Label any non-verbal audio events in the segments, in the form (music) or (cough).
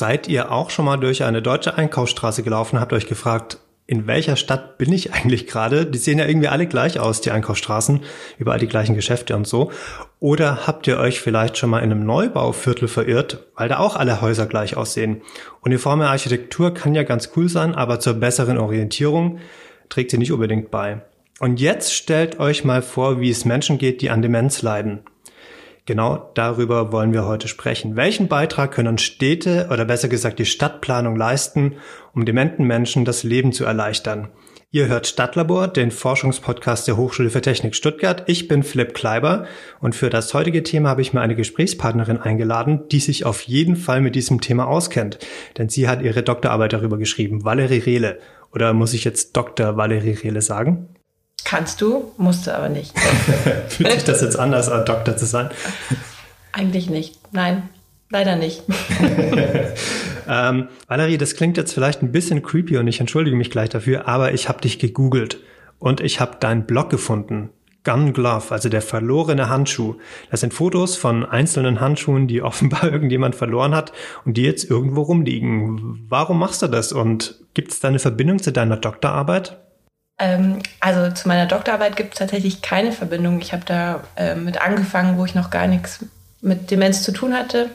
Seid ihr auch schon mal durch eine deutsche Einkaufsstraße gelaufen, habt euch gefragt, in welcher Stadt bin ich eigentlich gerade? Die sehen ja irgendwie alle gleich aus, die Einkaufsstraßen, überall die gleichen Geschäfte und so. Oder habt ihr euch vielleicht schon mal in einem Neubauviertel verirrt, weil da auch alle Häuser gleich aussehen? Uniforme Architektur kann ja ganz cool sein, aber zur besseren Orientierung trägt sie nicht unbedingt bei. Und jetzt stellt euch mal vor, wie es Menschen geht, die an Demenz leiden. Genau darüber wollen wir heute sprechen. Welchen Beitrag können Städte oder besser gesagt die Stadtplanung leisten, um dementen Menschen das Leben zu erleichtern? Ihr hört Stadtlabor, den Forschungspodcast der Hochschule für Technik Stuttgart. Ich bin Philipp Kleiber und für das heutige Thema habe ich mir eine Gesprächspartnerin eingeladen, die sich auf jeden Fall mit diesem Thema auskennt. Denn sie hat ihre Doktorarbeit darüber geschrieben, Valerie Rehle. Oder muss ich jetzt Dr. Valerie Rehle sagen? Kannst du, musst du aber nicht. (laughs) Fühlt sich das jetzt anders an, Doktor zu sein? Eigentlich nicht. Nein, leider nicht. (laughs) ähm, Valerie, das klingt jetzt vielleicht ein bisschen creepy und ich entschuldige mich gleich dafür, aber ich habe dich gegoogelt und ich habe deinen Blog gefunden. Gun Glove, also der verlorene Handschuh. Das sind Fotos von einzelnen Handschuhen, die (laughs) offenbar irgendjemand verloren hat und die jetzt irgendwo rumliegen. Warum machst du das und gibt es da eine Verbindung zu deiner Doktorarbeit? Ähm, also zu meiner Doktorarbeit gibt es tatsächlich keine Verbindung. Ich habe da äh, mit angefangen, wo ich noch gar nichts mit Demenz zu tun hatte.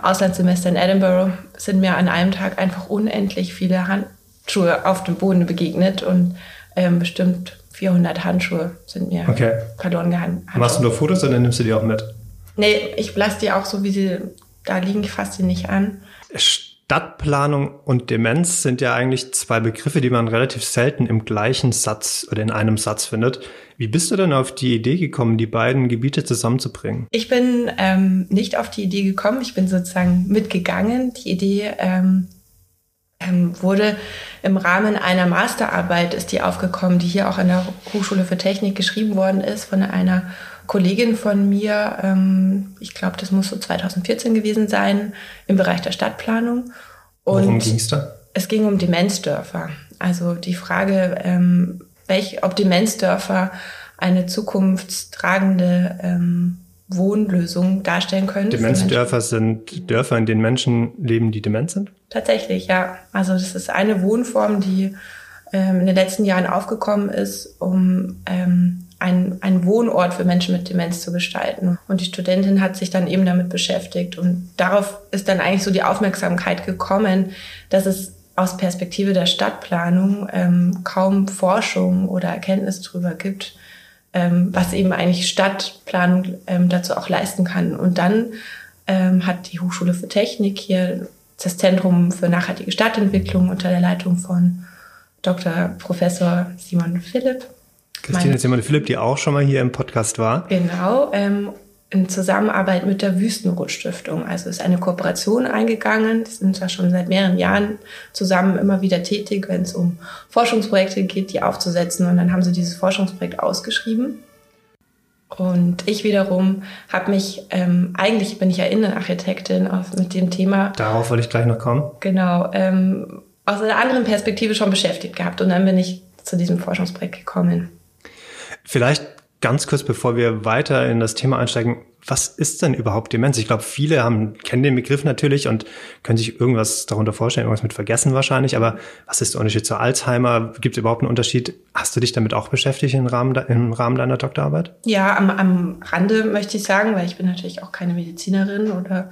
Auslandssemester in Edinburgh sind mir an einem Tag einfach unendlich viele Handschuhe auf dem Boden begegnet und ähm, bestimmt 400 Handschuhe sind mir okay. verloren gegangen. Machst du nur Fotos oder nimmst du die auch mit? Nee, ich lasse die auch so, wie sie da liegen, ich fasse die nicht an. Stadtplanung und Demenz sind ja eigentlich zwei Begriffe, die man relativ selten im gleichen Satz oder in einem Satz findet. Wie bist du denn auf die Idee gekommen, die beiden Gebiete zusammenzubringen? Ich bin ähm, nicht auf die Idee gekommen, ich bin sozusagen mitgegangen. Die Idee ähm, ähm, wurde im Rahmen einer Masterarbeit, ist die aufgekommen, die hier auch an der Hochschule für Technik geschrieben worden ist von einer Kollegin von mir, ähm, ich glaube, das muss so 2014 gewesen sein, im Bereich der Stadtplanung. Und Worum ging es da? Es ging um Demenzdörfer. Also die Frage, ähm, welch, ob Demenzdörfer eine zukunftstragende ähm, Wohnlösung darstellen können. Demenzdörfer sind Dörfer, in denen Menschen leben, die dement sind? Tatsächlich, ja. Also das ist eine Wohnform, die ähm, in den letzten Jahren aufgekommen ist, um ähm, ein, ein Wohnort für Menschen mit Demenz zu gestalten. Und die Studentin hat sich dann eben damit beschäftigt. Und darauf ist dann eigentlich so die Aufmerksamkeit gekommen, dass es aus Perspektive der Stadtplanung ähm, kaum Forschung oder Erkenntnis darüber gibt, ähm, was eben eigentlich Stadtplanung ähm, dazu auch leisten kann. Und dann ähm, hat die Hochschule für Technik hier das Zentrum für nachhaltige Stadtentwicklung unter der Leitung von Dr. Professor Simon Philipp Christine Simone Philipp, die auch schon mal hier im Podcast war. Genau, ähm, in Zusammenarbeit mit der Wüstenrot-Stiftung. Also ist eine Kooperation eingegangen. Die sind zwar schon seit mehreren Jahren zusammen immer wieder tätig, wenn es um Forschungsprojekte geht, die aufzusetzen. Und dann haben sie dieses Forschungsprojekt ausgeschrieben. Und ich wiederum habe mich, ähm, eigentlich bin ich ja Innenarchitektin auf, mit dem Thema. Darauf wollte ich gleich noch kommen. Genau, ähm, aus einer anderen Perspektive schon beschäftigt gehabt. Und dann bin ich zu diesem Forschungsprojekt gekommen. Vielleicht ganz kurz, bevor wir weiter in das Thema einsteigen, was ist denn überhaupt Demenz? Ich glaube, viele haben, kennen den Begriff natürlich und können sich irgendwas darunter vorstellen, irgendwas mit vergessen wahrscheinlich. Aber was ist der Unterschied zu Alzheimer? Gibt es überhaupt einen Unterschied? Hast du dich damit auch beschäftigt im Rahmen, im Rahmen deiner Doktorarbeit? Ja, am, am Rande möchte ich sagen, weil ich bin natürlich auch keine Medizinerin oder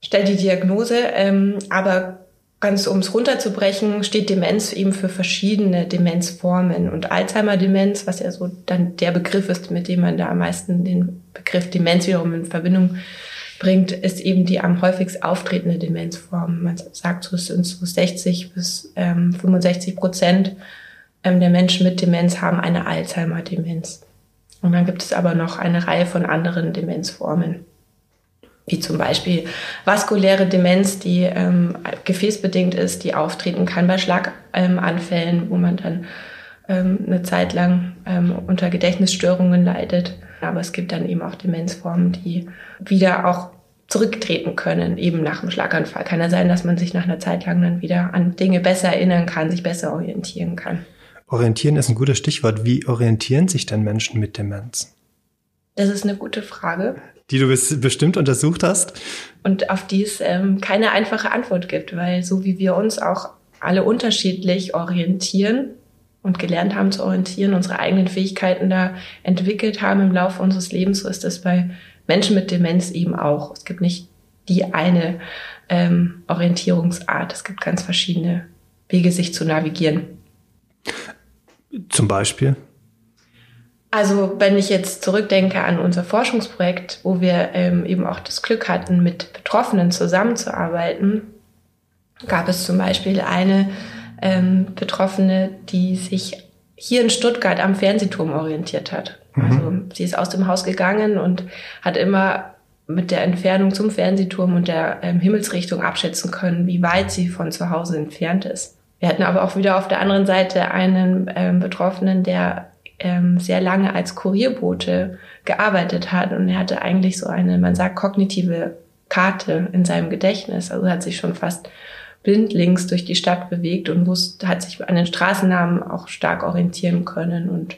stelle die Diagnose. Ähm, aber Ganz um es runterzubrechen, steht Demenz eben für verschiedene Demenzformen. Und Alzheimer-Demenz, was ja so dann der Begriff ist, mit dem man da am meisten den Begriff Demenz wiederum in Verbindung bringt, ist eben die am häufigst auftretende Demenzform. Man sagt, so sind so 60 bis ähm, 65 Prozent ähm, der Menschen mit Demenz haben eine Alzheimer-Demenz. Und dann gibt es aber noch eine Reihe von anderen Demenzformen wie zum Beispiel vaskuläre Demenz, die ähm, gefäßbedingt ist, die auftreten kann bei Schlaganfällen, wo man dann ähm, eine Zeit lang ähm, unter Gedächtnisstörungen leidet. Aber es gibt dann eben auch Demenzformen, die wieder auch zurücktreten können, eben nach dem Schlaganfall. Kann ja sein, dass man sich nach einer Zeit lang dann wieder an Dinge besser erinnern kann, sich besser orientieren kann. Orientieren ist ein gutes Stichwort. Wie orientieren sich denn Menschen mit Demenz? Das ist eine gute Frage. Die du bestimmt untersucht hast. Und auf die es ähm, keine einfache Antwort gibt, weil so wie wir uns auch alle unterschiedlich orientieren und gelernt haben zu orientieren, unsere eigenen Fähigkeiten da entwickelt haben im Laufe unseres Lebens, so ist das bei Menschen mit Demenz eben auch. Es gibt nicht die eine ähm, Orientierungsart. Es gibt ganz verschiedene Wege, sich zu navigieren. Zum Beispiel? Also wenn ich jetzt zurückdenke an unser Forschungsprojekt, wo wir ähm, eben auch das Glück hatten, mit Betroffenen zusammenzuarbeiten, gab es zum Beispiel eine ähm, Betroffene, die sich hier in Stuttgart am Fernsehturm orientiert hat. Mhm. Also sie ist aus dem Haus gegangen und hat immer mit der Entfernung zum Fernsehturm und der ähm, Himmelsrichtung abschätzen können, wie weit sie von zu Hause entfernt ist. Wir hatten aber auch wieder auf der anderen Seite einen ähm, Betroffenen, der ähm, sehr lange als Kurierbote gearbeitet hat und er hatte eigentlich so eine, man sagt, kognitive Karte in seinem Gedächtnis. Also hat sich schon fast blindlings durch die Stadt bewegt und wusste, hat sich an den Straßennamen auch stark orientieren können und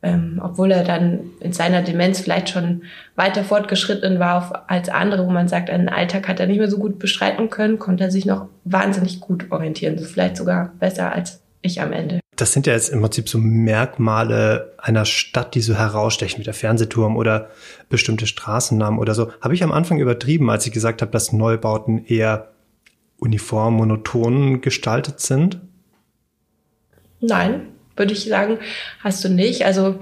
ähm, obwohl er dann in seiner Demenz vielleicht schon weiter fortgeschritten war auf, als andere, wo man sagt, einen Alltag hat er nicht mehr so gut beschreiten können, konnte er sich noch wahnsinnig gut orientieren, vielleicht sogar besser als ich am Ende. Das sind ja jetzt im Prinzip so Merkmale einer Stadt, die so herausstechen, wie der Fernsehturm oder bestimmte Straßennamen oder so. Habe ich am Anfang übertrieben, als ich gesagt habe, dass Neubauten eher uniform, monoton gestaltet sind? Nein, würde ich sagen, hast du nicht. Also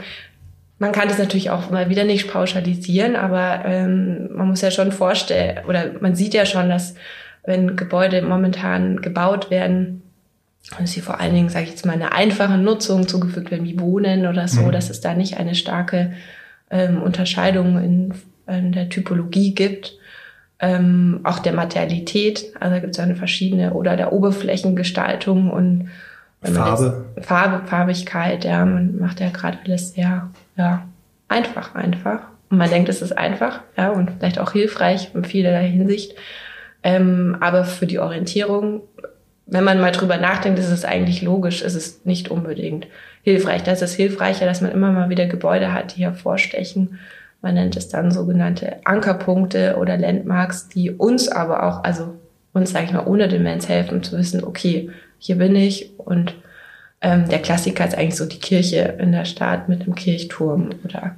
man kann das natürlich auch mal wieder nicht pauschalisieren, aber ähm, man muss ja schon vorstellen, oder man sieht ja schon, dass wenn Gebäude momentan gebaut werden, dass sie vor allen Dingen, sage ich jetzt mal, eine einfache Nutzung zugefügt werden, wie Wohnen oder so, mhm. dass es da nicht eine starke ähm, Unterscheidung in, in der Typologie gibt. Ähm, auch der Materialität, also gibt es eine verschiedene, oder der Oberflächengestaltung und Farbe. Jetzt, Farbe, Farbigkeit, ja, man macht ja gerade alles sehr, ja, einfach, einfach. Und man denkt, es ist einfach, ja, und vielleicht auch hilfreich in vielerlei Hinsicht. Ähm, aber für die Orientierung, wenn man mal drüber nachdenkt, ist es eigentlich logisch, ist es nicht unbedingt hilfreich. Da ist es hilfreicher, dass man immer mal wieder Gebäude hat, die hervorstechen. Man nennt es dann sogenannte Ankerpunkte oder Landmarks, die uns aber auch, also uns, sage ich mal, ohne Demenz helfen zu wissen, okay, hier bin ich. Und ähm, der Klassiker ist eigentlich so die Kirche in der Stadt mit dem Kirchturm oder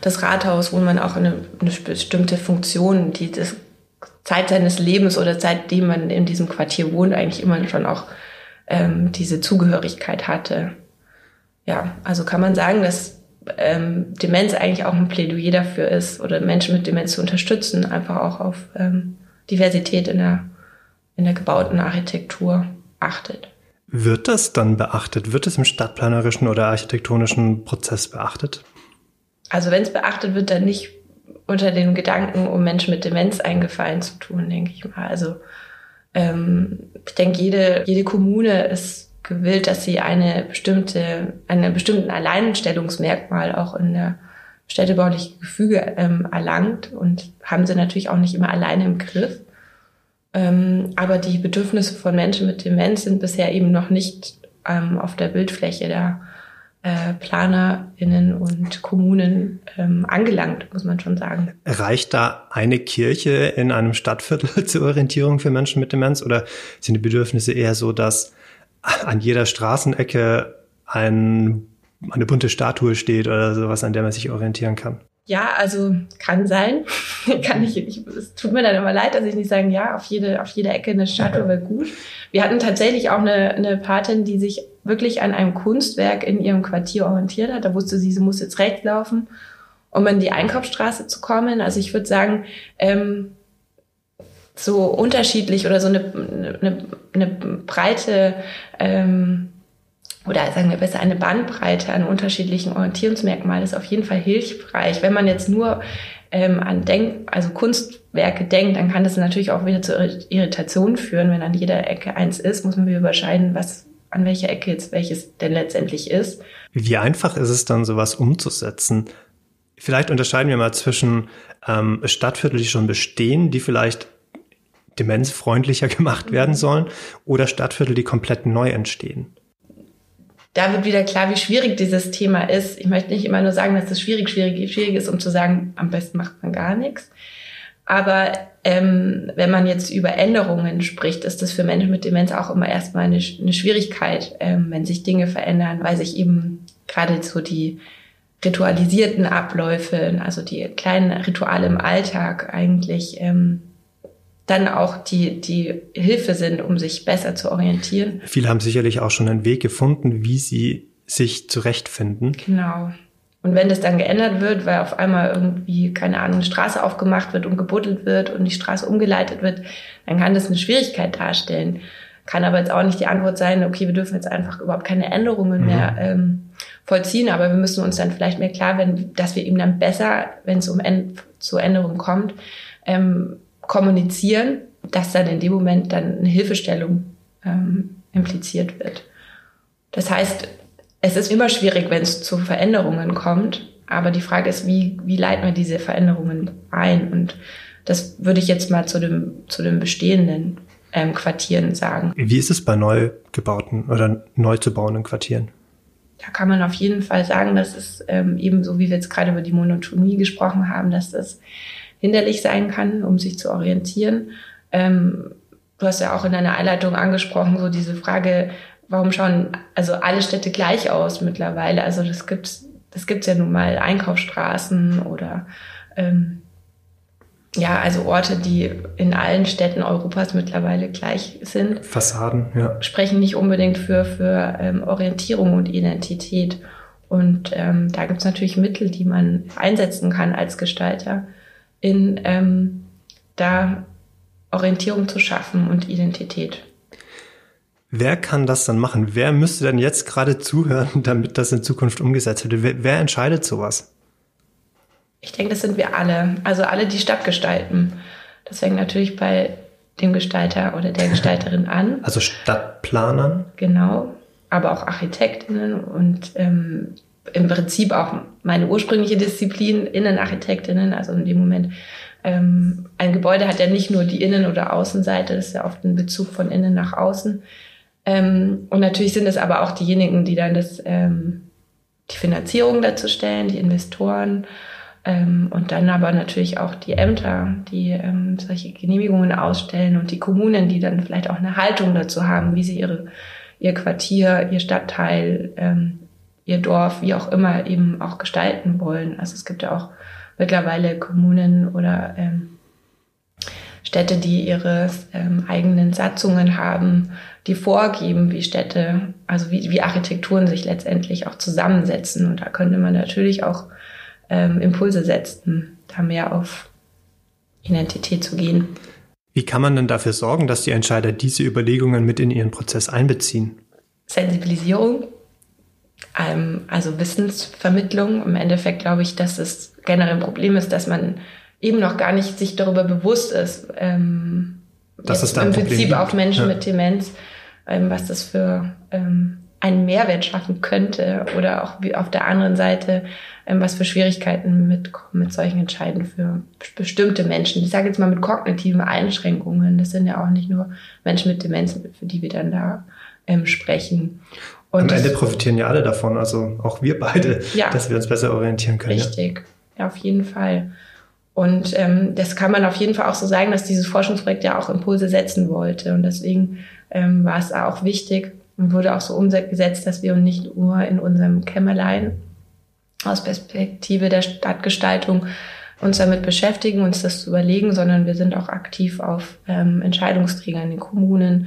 das Rathaus, wo man auch eine, eine bestimmte Funktion, die das Zeit seines Lebens oder seitdem man in diesem Quartier wohnt, eigentlich immer schon auch ähm, diese Zugehörigkeit hatte. Ja, also kann man sagen, dass ähm, Demenz eigentlich auch ein Plädoyer dafür ist oder Menschen mit Demenz zu unterstützen, einfach auch auf ähm, Diversität in der in der gebauten Architektur achtet. Wird das dann beachtet? Wird es im stadtplanerischen oder architektonischen Prozess beachtet? Also wenn es beachtet wird, dann nicht unter den Gedanken, um Menschen mit Demenz eingefallen zu tun, denke ich mal. Also ähm, ich denke, jede, jede Kommune ist gewillt, dass sie eine bestimmte, einen bestimmten Alleinstellungsmerkmal auch in der städtebaulichen Gefüge ähm, erlangt und haben sie natürlich auch nicht immer alleine im Griff. Ähm, aber die Bedürfnisse von Menschen mit Demenz sind bisher eben noch nicht ähm, auf der Bildfläche der äh, PlanerInnen und Kommunen ähm, angelangt, muss man schon sagen. Reicht da eine Kirche in einem Stadtviertel (laughs) zur Orientierung für Menschen mit Demenz oder sind die Bedürfnisse eher so, dass an jeder Straßenecke ein, eine bunte Statue steht oder sowas, an der man sich orientieren kann? Ja, also kann sein. (laughs) kann ich, ich, es tut mir dann immer leid, dass ich nicht sagen, ja, auf jede, auf jede Ecke eine Statue wäre gut. Wir hatten tatsächlich auch eine, eine Patin, die sich wirklich an einem Kunstwerk in ihrem Quartier orientiert hat. Da wusste sie, sie muss jetzt rechts laufen, um in die Einkaufsstraße zu kommen. Also ich würde sagen, ähm, so unterschiedlich oder so eine, eine, eine breite ähm, oder sagen wir besser eine Bandbreite an unterschiedlichen Orientierungsmerkmalen ist auf jeden Fall hilfreich. Wenn man jetzt nur ähm, an Denk also Kunstwerke denkt, dann kann das natürlich auch wieder zu Irritationen führen. Wenn an jeder Ecke eins ist, muss man wieder überscheiden, was an welcher Ecke jetzt welches denn letztendlich ist. Wie einfach ist es dann, sowas umzusetzen? Vielleicht unterscheiden wir mal zwischen ähm, Stadtviertel, die schon bestehen, die vielleicht demenzfreundlicher (laughs) gemacht werden sollen, oder Stadtviertel, die komplett neu entstehen da wird wieder klar, wie schwierig dieses Thema ist. Ich möchte nicht immer nur sagen, dass es schwierig, schwierig, schwierig ist, um zu sagen, am besten macht man gar nichts. Aber ähm, wenn man jetzt über Änderungen spricht, ist das für Menschen mit Demenz auch immer erstmal eine, eine Schwierigkeit, ähm, wenn sich Dinge verändern, weil sich eben gerade so die ritualisierten Abläufe, also die kleinen Rituale im Alltag eigentlich ähm, dann auch die, die Hilfe sind, um sich besser zu orientieren. Viele haben sicherlich auch schon einen Weg gefunden, wie sie sich zurechtfinden. Genau. Und wenn das dann geändert wird, weil auf einmal irgendwie, keine Ahnung, eine Straße aufgemacht wird und gebuddelt wird und die Straße umgeleitet wird, dann kann das eine Schwierigkeit darstellen. Kann aber jetzt auch nicht die Antwort sein, okay, wir dürfen jetzt einfach überhaupt keine Änderungen mhm. mehr ähm, vollziehen, aber wir müssen uns dann vielleicht mehr klar werden, dass wir eben dann besser, wenn es um zu Änderungen kommt, ähm, kommunizieren, dass dann in dem Moment dann eine Hilfestellung ähm, impliziert wird. Das heißt, es ist immer schwierig, wenn es zu Veränderungen kommt, aber die Frage ist, wie, wie leiten wir diese Veränderungen ein? Und das würde ich jetzt mal zu dem, zu dem bestehenden ähm, Quartieren sagen. Wie ist es bei neu gebauten oder neu zu bauenden Quartieren? Da kann man auf jeden Fall sagen, dass es ähm, ebenso, wie wir jetzt gerade über die Monotonie gesprochen haben, dass das hinderlich sein kann, um sich zu orientieren. Ähm, du hast ja auch in deiner Einleitung angesprochen, so diese Frage, warum schauen also alle Städte gleich aus mittlerweile? Also das gibt's, das gibt's ja nun mal Einkaufsstraßen oder ähm, ja, also Orte, die in allen Städten Europas mittlerweile gleich sind. Fassaden, ja. Sprechen nicht unbedingt für, für ähm, Orientierung und Identität. Und ähm, da gibt's natürlich Mittel, die man einsetzen kann als Gestalter, in ähm, da Orientierung zu schaffen und Identität. Wer kann das dann machen? Wer müsste denn jetzt gerade zuhören, (laughs) damit das in Zukunft umgesetzt wird? Wer, wer entscheidet sowas? Ich denke, das sind wir alle. Also alle, die Stadt gestalten. Das fängt natürlich bei dem Gestalter oder der Gestalterin (laughs) an. Also Stadtplanern? Genau. Aber auch Architektinnen und ähm, im Prinzip auch meine ursprüngliche Disziplin, Innenarchitektinnen. Also in dem Moment, ähm, ein Gebäude hat ja nicht nur die Innen- oder Außenseite, das ist ja oft ein Bezug von innen nach außen. Ähm, und natürlich sind es aber auch diejenigen, die dann das, ähm, die Finanzierung dazu stellen, die Investoren ähm, und dann aber natürlich auch die Ämter, die ähm, solche Genehmigungen ausstellen und die Kommunen, die dann vielleicht auch eine Haltung dazu haben, wie sie ihre, ihr Quartier, ihr Stadtteil, ähm, ihr Dorf, wie auch immer eben auch gestalten wollen. Also es gibt ja auch mittlerweile Kommunen oder ähm, Städte, die ihre ähm, eigenen Satzungen haben, die vorgeben, wie Städte, also wie, wie Architekturen sich letztendlich auch zusammensetzen. Und da könnte man natürlich auch ähm, Impulse setzen, da mehr auf Identität zu gehen. Wie kann man denn dafür sorgen, dass die Entscheider diese Überlegungen mit in ihren Prozess einbeziehen? Sensibilisierung, ähm, also Wissensvermittlung. Im Endeffekt glaube ich, dass es generell ein Problem ist, dass man eben noch gar nicht sich darüber bewusst ist, ähm, das ist im Prinzip auf Menschen ja. mit Demenz, ähm, was das für ähm, einen Mehrwert schaffen könnte oder auch wie auf der anderen Seite, ähm, was für Schwierigkeiten mitkommen mit solchen Entscheiden für bestimmte Menschen. Ich sage jetzt mal mit kognitiven Einschränkungen. Das sind ja auch nicht nur Menschen mit Demenz, für die wir dann da ähm, sprechen. Und Am Ende profitieren ja alle davon, also auch wir beide, ja, dass wir uns besser orientieren können. Richtig, ja, ja auf jeden Fall. Und ähm, das kann man auf jeden Fall auch so sagen, dass dieses Forschungsprojekt ja auch Impulse setzen wollte. Und deswegen ähm, war es auch wichtig, und wurde auch so umgesetzt, dass wir uns nicht nur in unserem Kämmerlein aus Perspektive der Stadtgestaltung uns damit beschäftigen, uns das zu überlegen, sondern wir sind auch aktiv auf ähm, Entscheidungsträgern in den Kommunen,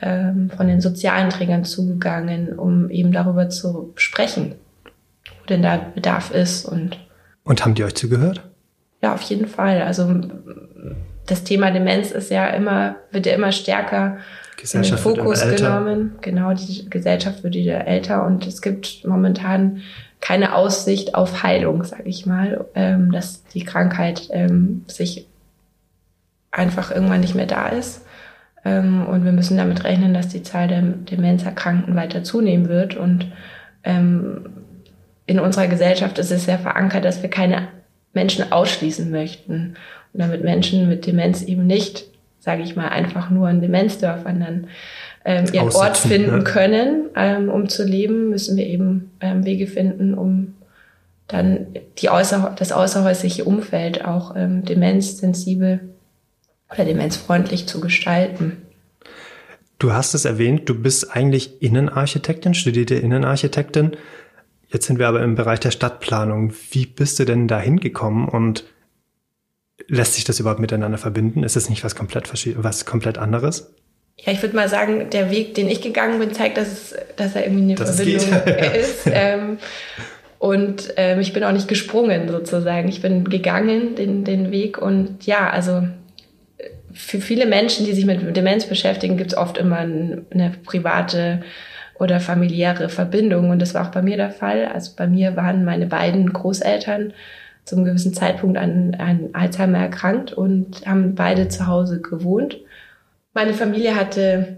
ähm, von den sozialen Trägern zugegangen, um eben darüber zu sprechen, wo denn da Bedarf ist. Und, und haben die euch zugehört? Ja, auf jeden Fall. Also das Thema Demenz ist ja immer, wird ja immer stärker in den Fokus genommen. Genau, die Gesellschaft wird wieder älter und es gibt momentan keine Aussicht auf Heilung, sage ich mal, ähm, dass die Krankheit ähm, sich einfach irgendwann nicht mehr da ist. Ähm, und wir müssen damit rechnen, dass die Zahl der Demenzerkrankten weiter zunehmen wird. Und ähm, in unserer Gesellschaft ist es sehr verankert, dass wir keine Menschen ausschließen möchten. Und damit Menschen mit Demenz eben nicht sage ich mal, einfach nur in Demenzdörfern dann ähm, ihren Ort finden ja. können, ähm, um zu leben, müssen wir eben ähm, Wege finden, um dann die außer, das außerhäusliche Umfeld auch ähm, demenzsensibel oder demenzfreundlich zu gestalten. Du hast es erwähnt, du bist eigentlich Innenarchitektin, studierte Innenarchitektin. Jetzt sind wir aber im Bereich der Stadtplanung. Wie bist du denn da hingekommen und lässt sich das überhaupt miteinander verbinden? Ist es nicht was komplett, was komplett anderes? Ja, ich würde mal sagen, der Weg, den ich gegangen bin, zeigt, dass, es, dass er irgendwie eine das Verbindung (laughs) ist. ähm, und ähm, ich bin auch nicht gesprungen sozusagen. Ich bin gegangen den, den Weg. Und ja, also für viele Menschen, die sich mit Demenz beschäftigen, gibt es oft immer eine private oder familiäre Verbindung. Und das war auch bei mir der Fall. Also bei mir waren meine beiden Großeltern zum gewissen Zeitpunkt an, an Alzheimer erkrankt und haben beide zu Hause gewohnt. Meine Familie hatte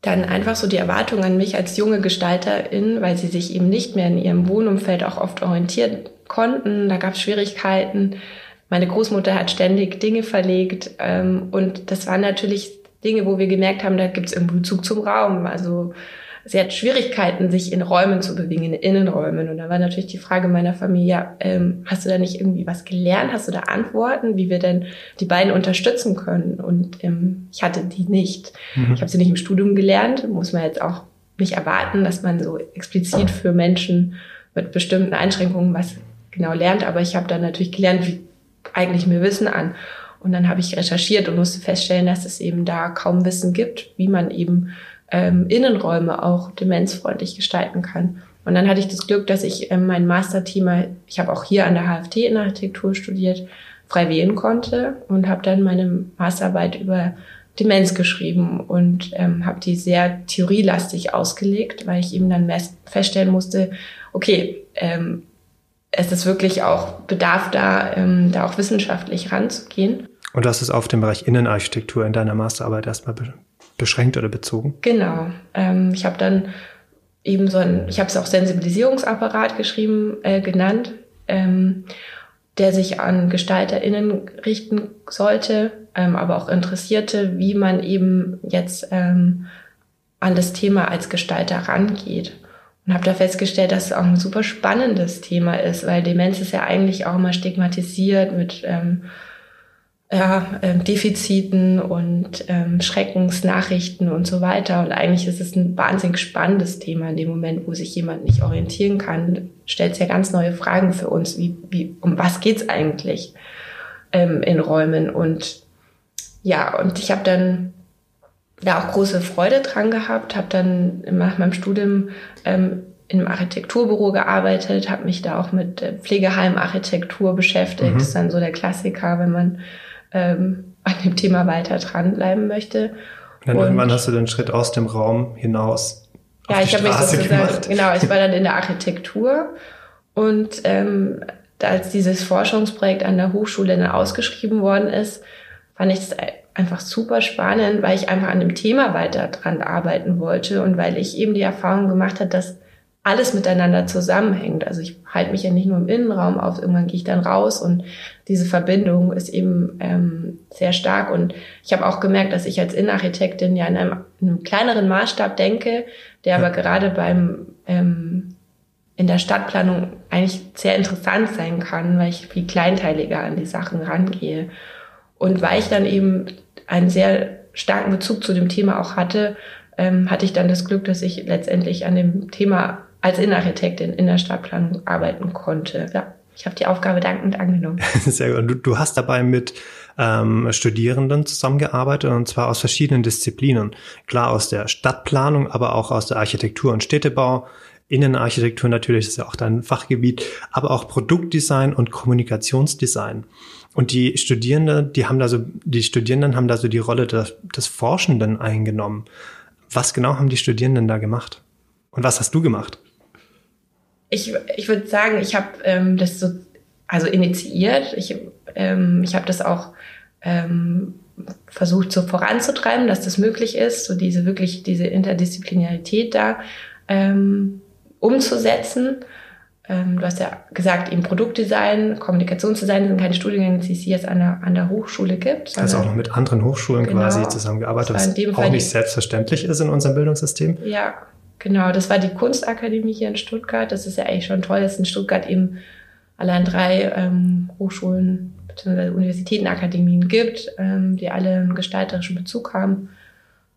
dann einfach so die Erwartung an mich als junge Gestalterin, weil sie sich eben nicht mehr in ihrem Wohnumfeld auch oft orientieren konnten. Da gab es Schwierigkeiten. Meine Großmutter hat ständig Dinge verlegt ähm, und das waren natürlich Dinge, wo wir gemerkt haben, da gibt es irgendwie Bezug zum Raum. Also sie hat Schwierigkeiten, sich in Räumen zu bewegen, in Innenräumen. Und da war natürlich die Frage meiner Familie, ähm, hast du da nicht irgendwie was gelernt? Hast du da Antworten, wie wir denn die beiden unterstützen können? Und ähm, ich hatte die nicht. Mhm. Ich habe sie nicht im Studium gelernt, muss man jetzt auch nicht erwarten, dass man so explizit für Menschen mit bestimmten Einschränkungen was genau lernt. Aber ich habe dann natürlich gelernt, wie eigentlich mir Wissen an. Und dann habe ich recherchiert und musste feststellen, dass es eben da kaum Wissen gibt, wie man eben ähm, Innenräume auch demenzfreundlich gestalten kann. Und dann hatte ich das Glück, dass ich ähm, mein Masterteam, ich habe auch hier an der HFT in Architektur studiert, frei wählen konnte und habe dann meine Masterarbeit über Demenz geschrieben und ähm, habe die sehr theorielastig ausgelegt, weil ich eben dann feststellen musste, okay, ähm, es ist wirklich auch Bedarf da, ähm, da auch wissenschaftlich ranzugehen. Und das ist auf den Bereich Innenarchitektur in deiner Masterarbeit erstmal beschränkt oder bezogen? Genau. Ähm, ich habe dann eben so ein, ich habe es auch Sensibilisierungsapparat geschrieben, äh, genannt, ähm, der sich an GestalterInnen richten sollte, ähm, aber auch Interessierte, wie man eben jetzt ähm, an das Thema als Gestalter rangeht. Und habe da festgestellt, dass es auch ein super spannendes Thema ist, weil Demenz ist ja eigentlich auch immer stigmatisiert mit ähm, ja, äh, Defiziten und ähm, Schreckensnachrichten und so weiter. Und eigentlich ist es ein wahnsinnig spannendes Thema in dem Moment, wo sich jemand nicht orientieren kann, stellt es ja ganz neue Fragen für uns, wie, wie um was geht's eigentlich ähm, in Räumen. Und ja, und ich habe dann da auch große Freude dran gehabt, habe dann nach meinem Studium ähm, in einem Architekturbüro gearbeitet, habe mich da auch mit Pflegeheimarchitektur beschäftigt. Mhm. Das ist dann so der Klassiker, wenn man ähm, an dem Thema weiter dranbleiben möchte. Und dann und, irgendwann hast du den Schritt aus dem Raum hinaus. Ja, ich habe mich sozusagen, gemacht. genau, ich war dann in der Architektur und ähm, als dieses Forschungsprojekt an der Hochschule dann ausgeschrieben worden ist, fand ich das einfach super spannend, weil ich einfach an dem Thema weiter dran arbeiten wollte und weil ich eben die Erfahrung gemacht habe, dass alles miteinander zusammenhängt. Also ich halte mich ja nicht nur im Innenraum auf, irgendwann gehe ich dann raus und diese Verbindung ist eben ähm, sehr stark. Und ich habe auch gemerkt, dass ich als Innenarchitektin ja in einem, in einem kleineren Maßstab denke, der aber gerade beim ähm, in der Stadtplanung eigentlich sehr interessant sein kann, weil ich viel kleinteiliger an die Sachen rangehe. Und weil ich dann eben einen sehr starken Bezug zu dem Thema auch hatte, ähm, hatte ich dann das Glück, dass ich letztendlich an dem Thema als Innenarchitektin in der Stadtplanung arbeiten konnte. Ja, ich habe die Aufgabe dankend angenommen. (laughs) Sehr gut. Du, du hast dabei mit ähm, Studierenden zusammengearbeitet und zwar aus verschiedenen Disziplinen. Klar aus der Stadtplanung, aber auch aus der Architektur und Städtebau. Innenarchitektur natürlich ist ja auch dein Fachgebiet, aber auch Produktdesign und Kommunikationsdesign. Und die Studierenden, die haben da so, die Studierenden haben da so die Rolle des, des Forschenden eingenommen. Was genau haben die Studierenden da gemacht? Und was hast du gemacht? Ich, ich würde sagen, ich habe ähm, das so also initiiert. Ich, ähm, ich habe das auch ähm, versucht so voranzutreiben, dass das möglich ist, so diese wirklich diese Interdisziplinarität da ähm, umzusetzen. ähm, du hast ja gesagt, eben Produktdesign, Kommunikationsdesign sind keine Studiengänge, die es jetzt an der, an der Hochschule gibt. Also auch noch mit anderen Hochschulen genau, quasi zusammengearbeitet, was auch nicht selbstverständlich ist in unserem Bildungssystem. Ja, genau. Das war die Kunstakademie hier in Stuttgart. Das ist ja eigentlich schon toll, dass in Stuttgart eben allein drei ähm, Hochschulen bzw. Universitätenakademien gibt, ähm, die alle einen gestalterischen Bezug haben.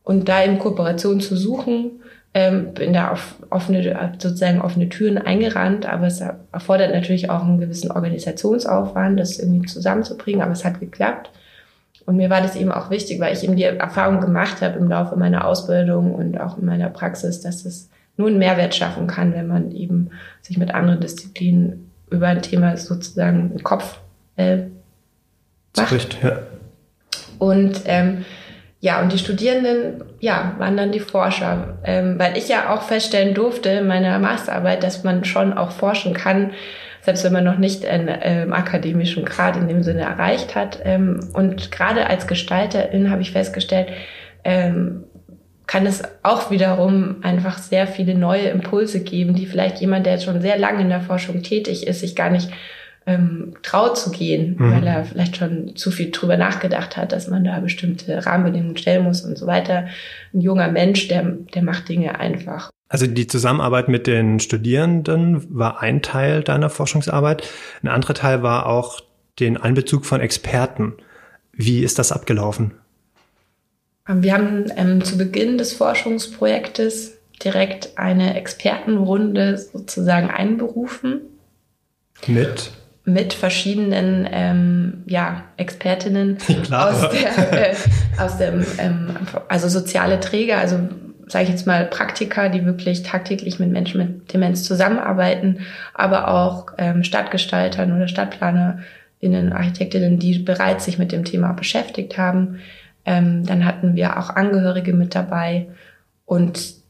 Und da eben Kooperation zu suchen, ähm, bin da auf offene, sozusagen offene Türen eingerannt, aber es erfordert natürlich auch einen gewissen Organisationsaufwand, das irgendwie zusammenzubringen, aber es hat geklappt. Und mir war das eben auch wichtig, weil ich eben die Erfahrung gemacht habe im Laufe meiner Ausbildung und auch in meiner Praxis, dass es nur einen Mehrwert schaffen kann, wenn man eben sich mit anderen Disziplinen über ein Thema sozusagen einen Kopf äh, macht. Spricht, ja. Und ähm, ja, und die Studierenden, ja, waren dann die Forscher, ähm, weil ich ja auch feststellen durfte in meiner Masterarbeit, dass man schon auch forschen kann, selbst wenn man noch nicht einen ähm, akademischen Grad in dem Sinne erreicht hat. Ähm, und gerade als Gestalterin habe ich festgestellt, ähm, kann es auch wiederum einfach sehr viele neue Impulse geben, die vielleicht jemand, der jetzt schon sehr lange in der Forschung tätig ist, sich gar nicht ähm, traut zu gehen, mhm. weil er vielleicht schon zu viel drüber nachgedacht hat, dass man da bestimmte Rahmenbedingungen stellen muss und so weiter. Ein junger Mensch, der, der macht Dinge einfach. Also die Zusammenarbeit mit den Studierenden war ein Teil deiner Forschungsarbeit. Ein anderer Teil war auch den Einbezug von Experten. Wie ist das abgelaufen? Wir haben ähm, zu Beginn des Forschungsprojektes direkt eine Expertenrunde sozusagen einberufen. Mit? Mit verschiedenen ähm, ja, Expertinnen (laughs) aus, der, äh, aus dem, ähm, also soziale Träger, also sage ich jetzt mal Praktiker, die wirklich tagtäglich mit Menschen mit Demenz zusammenarbeiten, aber auch ähm, Stadtgestaltern oder Stadtplanerinnen, Architektinnen, die bereits sich mit dem Thema beschäftigt haben. Ähm, dann hatten wir auch Angehörige mit dabei und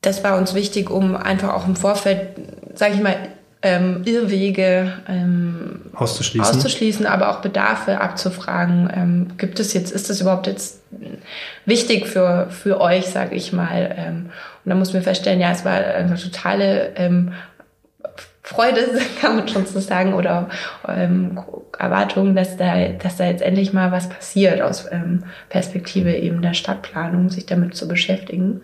das war uns wichtig, um einfach auch im Vorfeld, sage ich mal, ähm, Irrwege ähm, auszuschließen. auszuschließen, aber auch Bedarfe abzufragen. Ähm, gibt es jetzt, ist das überhaupt jetzt wichtig für, für euch, sage ich mal? Ähm, und da muss man feststellen, ja, es war eine totale ähm, Freude, (laughs) kann man schon so sagen, oder ähm, Erwartung, dass da, dass da jetzt endlich mal was passiert aus ähm, Perspektive eben der Stadtplanung, sich damit zu beschäftigen.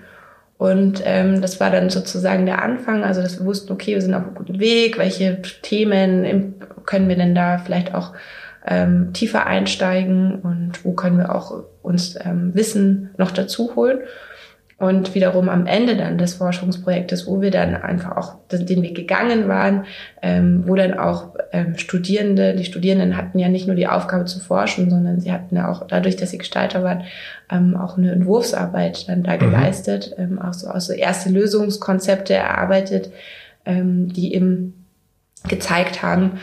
Und ähm, das war dann sozusagen der Anfang, also dass wir wussten, okay, wir sind auf einem guten Weg, welche Themen können wir denn da vielleicht auch ähm, tiefer einsteigen? Und wo können wir auch uns ähm, Wissen noch dazu holen. Und wiederum am Ende dann des Forschungsprojektes, wo wir dann einfach auch den Weg gegangen waren, ähm, wo dann auch ähm, Studierende, die Studierenden hatten ja nicht nur die Aufgabe zu forschen, sondern sie hatten ja auch dadurch, dass sie Gestalter waren, ähm, auch eine Entwurfsarbeit dann da mhm. geleistet, ähm, auch so, auch so erste Lösungskonzepte erarbeitet, ähm, die eben gezeigt haben,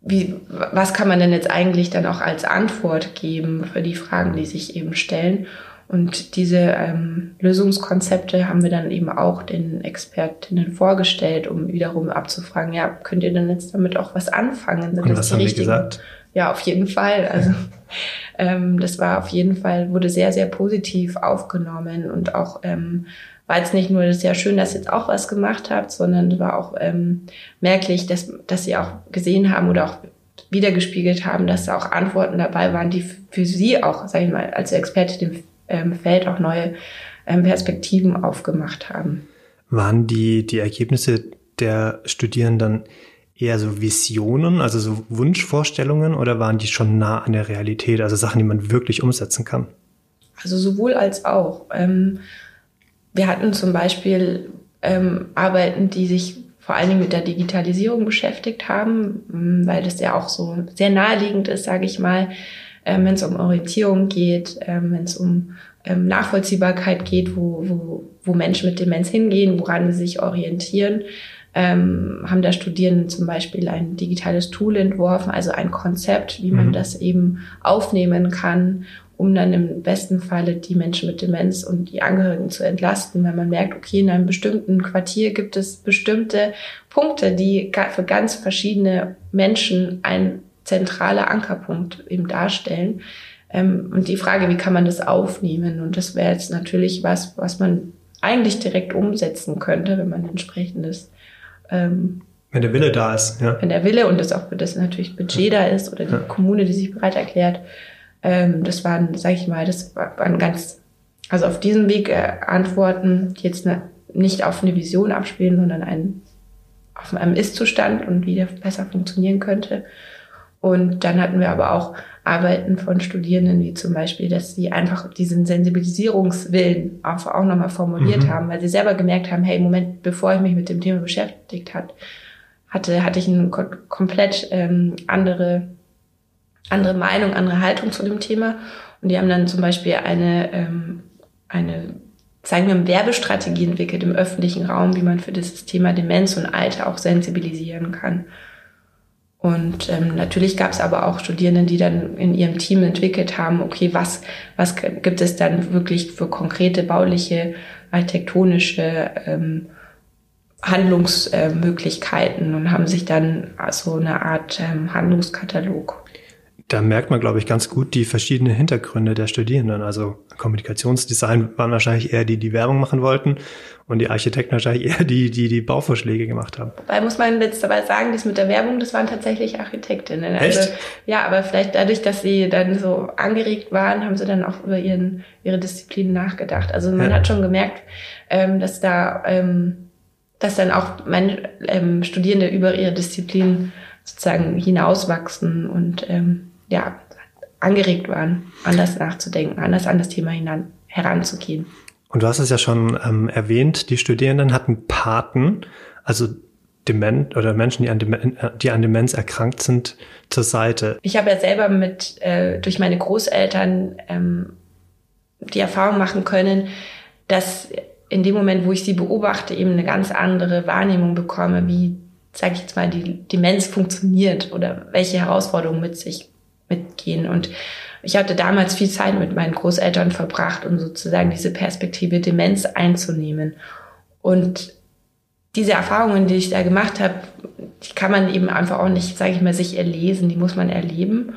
wie, was kann man denn jetzt eigentlich dann auch als Antwort geben für die Fragen, die sich eben stellen. Und diese ähm, Lösungskonzepte haben wir dann eben auch den Expertinnen vorgestellt, um wiederum abzufragen, ja, könnt ihr denn jetzt damit auch was anfangen? Sind Und was haben die gesagt? Ja, auf jeden Fall. Also ähm, das war auf jeden Fall, wurde sehr, sehr positiv aufgenommen und auch ähm, war jetzt nicht nur sehr schön, dass ihr jetzt auch was gemacht habt, sondern war auch ähm, merklich, dass, dass sie auch gesehen haben oder auch wiedergespiegelt haben, dass da auch Antworten dabei waren, die für sie auch, sage ich mal, als Expertin ähm, Feld auch neue ähm, Perspektiven aufgemacht haben. Waren die, die Ergebnisse der Studierenden eher so Visionen, also so Wunschvorstellungen oder waren die schon nah an der Realität, also Sachen, die man wirklich umsetzen kann? Also sowohl als auch. Ähm, wir hatten zum Beispiel ähm, Arbeiten, die sich vor allen Dingen mit der Digitalisierung beschäftigt haben, weil das ja auch so sehr naheliegend ist, sage ich mal, ähm, wenn es um Orientierung geht, ähm, wenn es um ähm, Nachvollziehbarkeit geht, wo, wo, wo Menschen mit Demenz hingehen, woran sie sich orientieren. Ähm, haben da Studierenden zum Beispiel ein digitales Tool entworfen, also ein Konzept, wie man mhm. das eben aufnehmen kann, um dann im besten Falle die Menschen mit Demenz und die Angehörigen zu entlasten, weil man merkt, okay, in einem bestimmten Quartier gibt es bestimmte Punkte, die für ganz verschiedene Menschen ein zentraler Ankerpunkt eben darstellen. Ähm, und die Frage, wie kann man das aufnehmen? Und das wäre jetzt natürlich was, was man eigentlich direkt umsetzen könnte, wenn man entsprechendes ähm, wenn der Wille da ist, ja. Wenn der Wille und das auch das natürlich Budget da ist oder die ja. Kommune, die sich bereit erklärt. Ähm, das waren, sage ich mal, das waren ganz, also auf diesem Weg äh, Antworten, die jetzt ne, nicht auf eine Vision abspielen, sondern einen, auf einem Ist-Zustand und wie der besser funktionieren könnte. Und dann hatten wir aber auch Arbeiten von Studierenden, wie zum Beispiel, dass sie einfach diesen Sensibilisierungswillen auch, auch nochmal formuliert mhm. haben, weil sie selber gemerkt haben, hey, Moment, bevor ich mich mit dem Thema beschäftigt hat, hatte, hatte ich eine komplett ähm, andere, andere Meinung, andere Haltung zu dem Thema. Und die haben dann zum Beispiel eine, ähm, eine zeigen wir, Werbestrategie entwickelt im öffentlichen Raum, wie man für dieses Thema Demenz und Alter auch sensibilisieren kann. Und ähm, natürlich gab es aber auch Studierenden, die dann in ihrem Team entwickelt haben, okay, was, was gibt es dann wirklich für konkrete bauliche, architektonische ähm, Handlungsmöglichkeiten und haben sich dann so eine Art ähm, Handlungskatalog da merkt man, glaube ich, ganz gut die verschiedenen Hintergründe der Studierenden. Also Kommunikationsdesign waren wahrscheinlich eher die, die Werbung machen wollten und die Architekten wahrscheinlich eher die, die die Bauvorschläge gemacht haben. Wobei muss man jetzt dabei sagen, das mit der Werbung, das waren tatsächlich Architektinnen. Also, Echt? ja, aber vielleicht dadurch, dass sie dann so angeregt waren, haben sie dann auch über ihren, ihre Disziplinen nachgedacht. Also man ja. hat schon gemerkt, ähm, dass da, ähm, dass dann auch meine ähm, Studierende über ihre Disziplinen sozusagen hinauswachsen und ähm, ja, angeregt waren, anders nachzudenken, anders an das Thema hinan, heranzugehen. Und du hast es ja schon ähm, erwähnt, die Studierenden hatten Paten, also Dement oder Menschen, die an, Demenz, die an Demenz erkrankt sind, zur Seite. Ich habe ja selber mit äh, durch meine Großeltern ähm, die Erfahrung machen können, dass in dem Moment, wo ich sie beobachte, eben eine ganz andere Wahrnehmung bekomme, wie, sage ich jetzt mal, die Demenz funktioniert oder welche Herausforderungen mit sich mitgehen. Und ich hatte damals viel Zeit mit meinen Großeltern verbracht, um sozusagen diese Perspektive Demenz einzunehmen. Und diese Erfahrungen, die ich da gemacht habe, die kann man eben einfach auch nicht, sage ich mal, sich erlesen, die muss man erleben.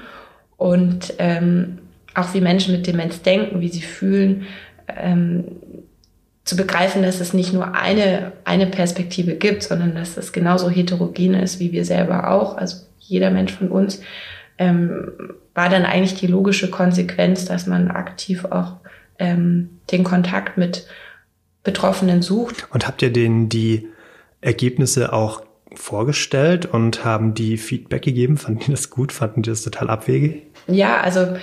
Und ähm, auch wie Menschen mit Demenz denken, wie sie fühlen, ähm, zu begreifen, dass es nicht nur eine, eine Perspektive gibt, sondern dass es genauso heterogen ist wie wir selber auch, also jeder Mensch von uns, ähm, war dann eigentlich die logische Konsequenz, dass man aktiv auch ähm, den Kontakt mit Betroffenen sucht. Und habt ihr denen die Ergebnisse auch vorgestellt und haben die Feedback gegeben? Fanden die das gut? Fanden die das total abwegig? Ja, also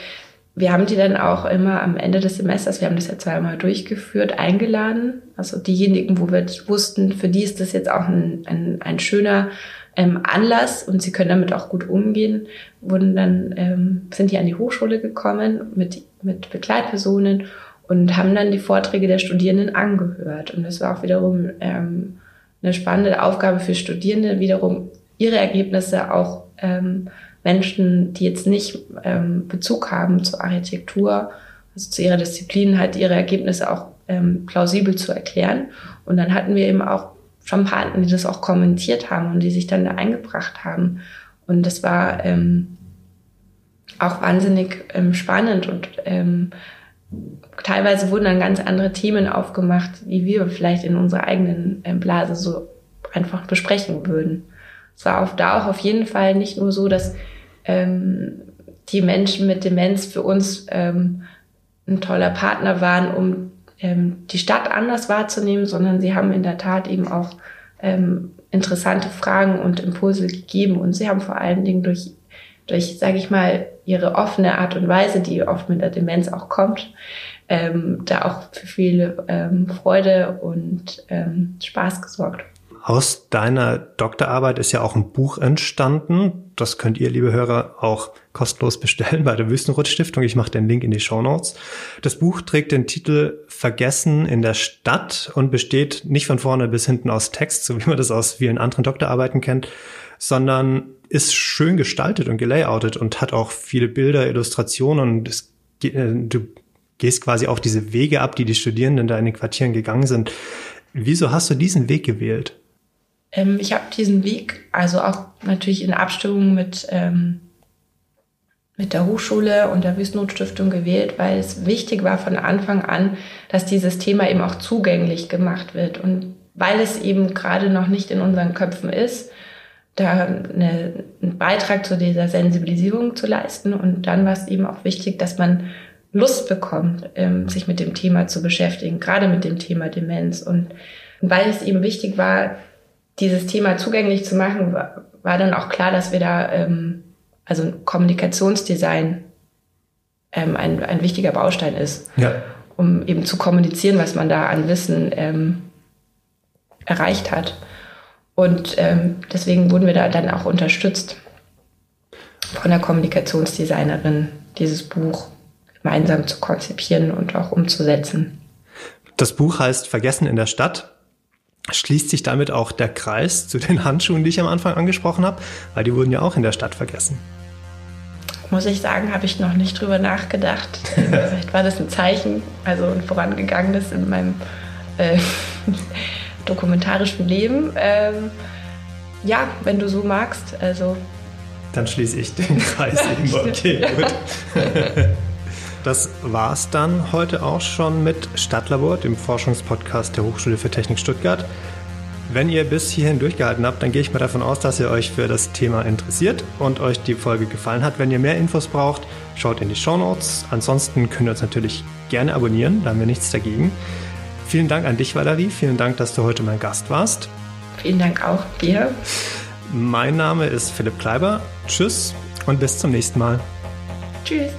wir haben die dann auch immer am Ende des Semesters, wir haben das ja zweimal durchgeführt, eingeladen. Also diejenigen, wo wir wussten, für die ist das jetzt auch ein, ein, ein schöner ähm, Anlass und sie können damit auch gut umgehen, wurden dann, ähm, sind die an die Hochschule gekommen mit, mit Begleitpersonen und haben dann die Vorträge der Studierenden angehört. Und das war auch wiederum ähm, eine spannende Aufgabe für Studierende, wiederum ihre Ergebnisse auch ähm, Menschen, die jetzt nicht ähm, Bezug haben zur Architektur, also zu ihrer Disziplin, halt ihre Ergebnisse auch ähm, plausibel zu erklären. Und dann hatten wir eben auch schon Paten, die das auch kommentiert haben und die sich dann da eingebracht haben. Und das war ähm, auch wahnsinnig ähm, spannend und ähm, teilweise wurden dann ganz andere Themen aufgemacht, die wir vielleicht in unserer eigenen ähm, Blase so einfach besprechen würden. Es war auch da auch auf jeden Fall nicht nur so, dass ähm, die Menschen mit Demenz für uns ähm, ein toller Partner waren, um ähm, die Stadt anders wahrzunehmen, sondern sie haben in der Tat eben auch ähm, interessante Fragen und Impulse gegeben. Und sie haben vor allen Dingen durch, durch sage ich mal, ihre offene Art und Weise, die oft mit der Demenz auch kommt, ähm, da auch für viel ähm, Freude und ähm, Spaß gesorgt. Aus deiner Doktorarbeit ist ja auch ein Buch entstanden. Das könnt ihr, liebe Hörer, auch kostenlos bestellen bei der Wüstenrot Stiftung. Ich mache den Link in die Show Notes. Das Buch trägt den Titel Vergessen in der Stadt und besteht nicht von vorne bis hinten aus Text, so wie man das aus vielen anderen Doktorarbeiten kennt, sondern ist schön gestaltet und gelayoutet und hat auch viele Bilder, Illustrationen und es, äh, du gehst quasi auch diese Wege ab, die die Studierenden da in den Quartieren gegangen sind. Wieso hast du diesen Weg gewählt? Ähm, ich habe diesen Weg, also auch natürlich in Abstimmung mit, ähm, mit der Hochschule und der Wüstennot-Stiftung gewählt, weil es wichtig war von Anfang an, dass dieses Thema eben auch zugänglich gemacht wird. Und weil es eben gerade noch nicht in unseren Köpfen ist, da eine, einen Beitrag zu dieser Sensibilisierung zu leisten. Und dann war es eben auch wichtig, dass man Lust bekommt, ähm, sich mit dem Thema zu beschäftigen, gerade mit dem Thema Demenz. Und weil es eben wichtig war, dieses Thema zugänglich zu machen, war, war dann auch klar, dass wir da, ähm, also Kommunikationsdesign ähm, ein, ein wichtiger Baustein ist, ja. um eben zu kommunizieren, was man da an Wissen ähm, erreicht hat. Und ähm, deswegen wurden wir da dann auch unterstützt von der Kommunikationsdesignerin, dieses Buch gemeinsam zu konzipieren und auch umzusetzen. Das Buch heißt Vergessen in der Stadt. Schließt sich damit auch der Kreis zu den Handschuhen, die ich am Anfang angesprochen habe, weil die wurden ja auch in der Stadt vergessen. Muss ich sagen, habe ich noch nicht drüber nachgedacht. (laughs) Vielleicht war das ein Zeichen, also ein vorangegangenes in meinem äh, (laughs) dokumentarischen Leben. Ähm, ja, wenn du so magst, also. Dann schließe ich den Kreis (laughs) eben. Okay, gut. Das war's dann heute auch schon mit Stadtlabor, dem Forschungspodcast der Hochschule für Technik Stuttgart. Wenn ihr bis hierhin durchgehalten habt, dann gehe ich mal davon aus, dass ihr euch für das Thema interessiert und euch die Folge gefallen hat. Wenn ihr mehr Infos braucht, schaut in die Show Notes. Ansonsten könnt ihr uns natürlich gerne abonnieren, da haben wir nichts dagegen. Vielen Dank an dich, Valerie. Vielen Dank, dass du heute mein Gast warst. Vielen Dank auch dir. Mein Name ist Philipp Kleiber. Tschüss und bis zum nächsten Mal. Tschüss.